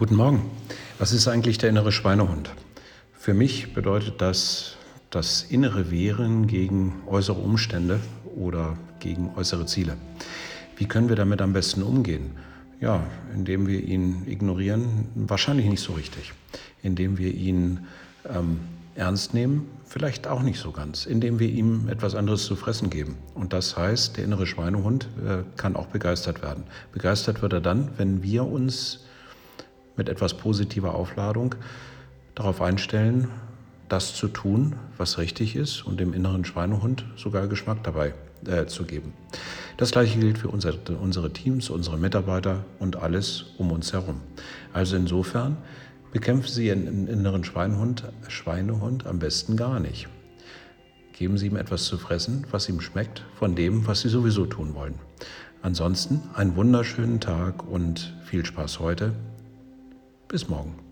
Guten Morgen. Was ist eigentlich der innere Schweinehund? Für mich bedeutet das das innere Wehren gegen äußere Umstände oder gegen äußere Ziele. Wie können wir damit am besten umgehen? Ja, indem wir ihn ignorieren, wahrscheinlich nicht so richtig. Indem wir ihn ähm, ernst nehmen, vielleicht auch nicht so ganz. Indem wir ihm etwas anderes zu fressen geben. Und das heißt, der innere Schweinehund äh, kann auch begeistert werden. Begeistert wird er dann, wenn wir uns mit etwas positiver Aufladung darauf einstellen, das zu tun, was richtig ist und dem inneren Schweinehund sogar Geschmack dabei äh, zu geben. Das gleiche gilt für unser, unsere Teams, unsere Mitarbeiter und alles um uns herum. Also insofern bekämpfen Sie Ihren inneren Schweinehund, Schweinehund am besten gar nicht. Geben Sie ihm etwas zu fressen, was ihm schmeckt, von dem, was Sie sowieso tun wollen. Ansonsten einen wunderschönen Tag und viel Spaß heute bis morgen.